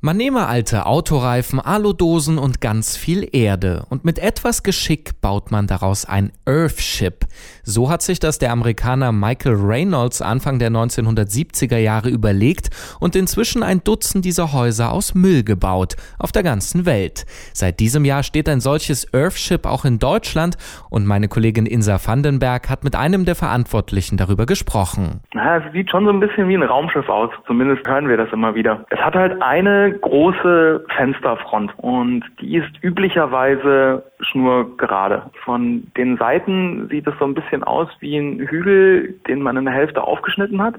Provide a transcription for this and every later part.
Man nehme alte Autoreifen, Aludosen und ganz viel Erde und mit etwas Geschick baut man daraus ein Earthship. So hat sich das der Amerikaner Michael Reynolds Anfang der 1970er Jahre überlegt und inzwischen ein Dutzend dieser Häuser aus Müll gebaut, auf der ganzen Welt. Seit diesem Jahr steht ein solches Earthship auch in Deutschland und meine Kollegin Insa Vandenberg hat mit einem der Verantwortlichen darüber gesprochen. Na, es sieht schon so ein bisschen wie ein Raumschiff aus, zumindest hören wir das immer wieder. Es hat halt eine große Fensterfront und die ist üblicherweise schnurgerade. Von den Seiten sieht es so ein bisschen aus wie ein Hügel, den man in der Hälfte aufgeschnitten hat.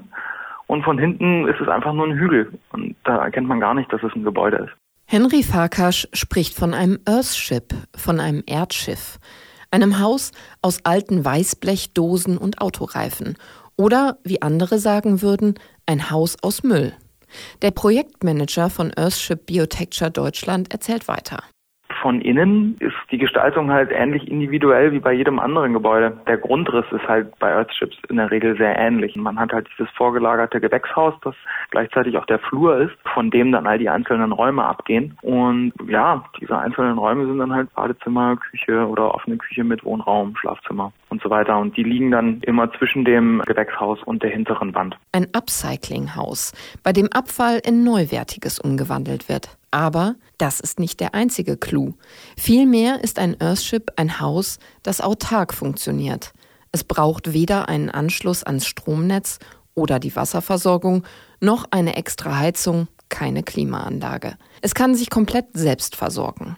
Und von hinten ist es einfach nur ein Hügel. Und da erkennt man gar nicht, dass es ein Gebäude ist. Henry Farkasch spricht von einem Earthship, von einem Erdschiff. Einem Haus aus alten Weißblechdosen und Autoreifen. Oder, wie andere sagen würden, ein Haus aus Müll. Der Projektmanager von Earthship Biotecture Deutschland erzählt weiter von innen ist die Gestaltung halt ähnlich individuell wie bei jedem anderen Gebäude. Der Grundriss ist halt bei Earthships in der Regel sehr ähnlich. Man hat halt dieses vorgelagerte Gewächshaus, das gleichzeitig auch der Flur ist, von dem dann all die einzelnen Räume abgehen. Und ja, diese einzelnen Räume sind dann halt Badezimmer, Küche oder offene Küche mit Wohnraum, Schlafzimmer und so weiter. Und die liegen dann immer zwischen dem Gewächshaus und der hinteren Wand. Ein Upcycling-Haus, bei dem Abfall in Neuwertiges umgewandelt wird. Aber das ist nicht der einzige Clou. Vielmehr ist ein Earthship ein Haus, das autark funktioniert. Es braucht weder einen Anschluss ans Stromnetz oder die Wasserversorgung, noch eine extra Heizung, keine Klimaanlage. Es kann sich komplett selbst versorgen.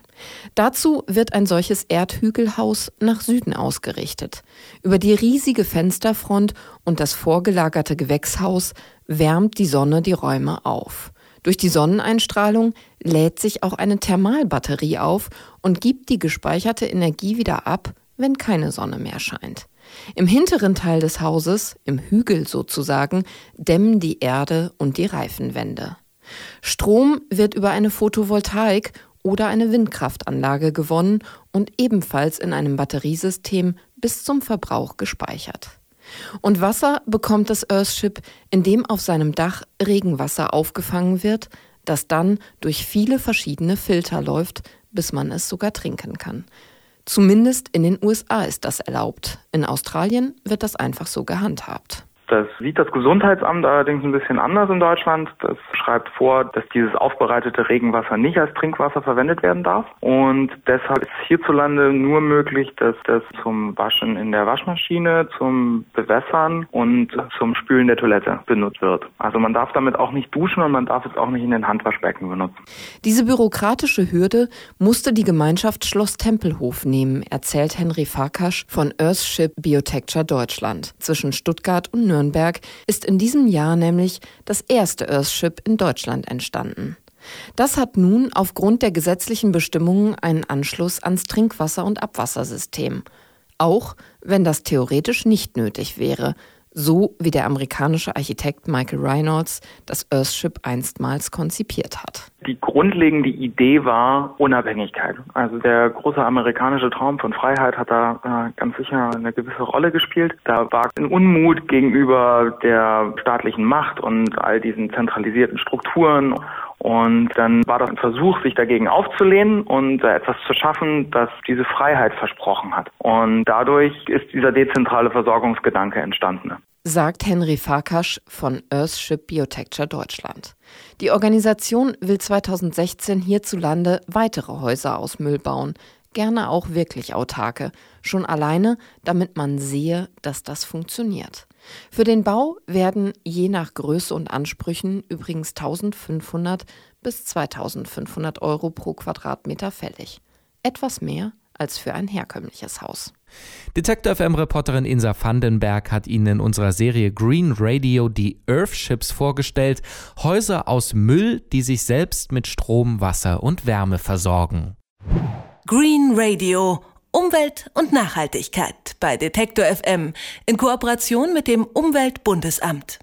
Dazu wird ein solches Erdhügelhaus nach Süden ausgerichtet. Über die riesige Fensterfront und das vorgelagerte Gewächshaus wärmt die Sonne die Räume auf. Durch die Sonneneinstrahlung lädt sich auch eine Thermalbatterie auf und gibt die gespeicherte Energie wieder ab, wenn keine Sonne mehr scheint. Im hinteren Teil des Hauses, im Hügel sozusagen, dämmen die Erde und die Reifenwände. Strom wird über eine Photovoltaik oder eine Windkraftanlage gewonnen und ebenfalls in einem Batteriesystem bis zum Verbrauch gespeichert. Und Wasser bekommt das Earthship, indem auf seinem Dach Regenwasser aufgefangen wird, das dann durch viele verschiedene Filter läuft, bis man es sogar trinken kann. Zumindest in den USA ist das erlaubt. In Australien wird das einfach so gehandhabt. Das sieht das Gesundheitsamt allerdings ein bisschen anders in Deutschland. Das schreibt vor, dass dieses aufbereitete Regenwasser nicht als Trinkwasser verwendet werden darf. Und deshalb ist hierzulande nur möglich, dass das zum Waschen in der Waschmaschine, zum Bewässern und zum Spülen der Toilette benutzt wird. Also man darf damit auch nicht duschen und man darf es auch nicht in den Handwaschbecken benutzen. Diese bürokratische Hürde musste die Gemeinschaft Schloss Tempelhof nehmen, erzählt Henry Farkasch von Earthship Biotecture Deutschland zwischen Stuttgart und Nürnberg. Nürnberg ist in diesem Jahr nämlich das erste Earthship in Deutschland entstanden. Das hat nun aufgrund der gesetzlichen Bestimmungen einen Anschluss ans Trinkwasser- und Abwassersystem. Auch wenn das theoretisch nicht nötig wäre, so wie der amerikanische Architekt Michael Reynolds das Earthship einstmals konzipiert hat. Die grundlegende Idee war Unabhängigkeit. Also der große amerikanische Traum von Freiheit hat da äh, ganz sicher eine gewisse Rolle gespielt. Da war ein Unmut gegenüber der staatlichen Macht und all diesen zentralisierten Strukturen und dann war das ein Versuch, sich dagegen aufzulehnen und etwas zu schaffen, das diese Freiheit versprochen hat. Und dadurch ist dieser dezentrale Versorgungsgedanke entstanden. Sagt Henry Farkasch von Earthship Biotecture Deutschland. Die Organisation will 2016 hierzulande weitere Häuser aus Müll bauen, gerne auch wirklich autarke, schon alleine, damit man sehe, dass das funktioniert. Für den Bau werden je nach Größe und Ansprüchen übrigens 1500 bis 2500 Euro pro Quadratmeter fällig. Etwas mehr als für ein herkömmliches Haus. Detector FM-Reporterin Insa Vandenberg hat Ihnen in unserer Serie Green Radio die Earthships vorgestellt, Häuser aus Müll, die sich selbst mit Strom, Wasser und Wärme versorgen. Green Radio Umwelt und Nachhaltigkeit bei Detektor FM in Kooperation mit dem Umweltbundesamt.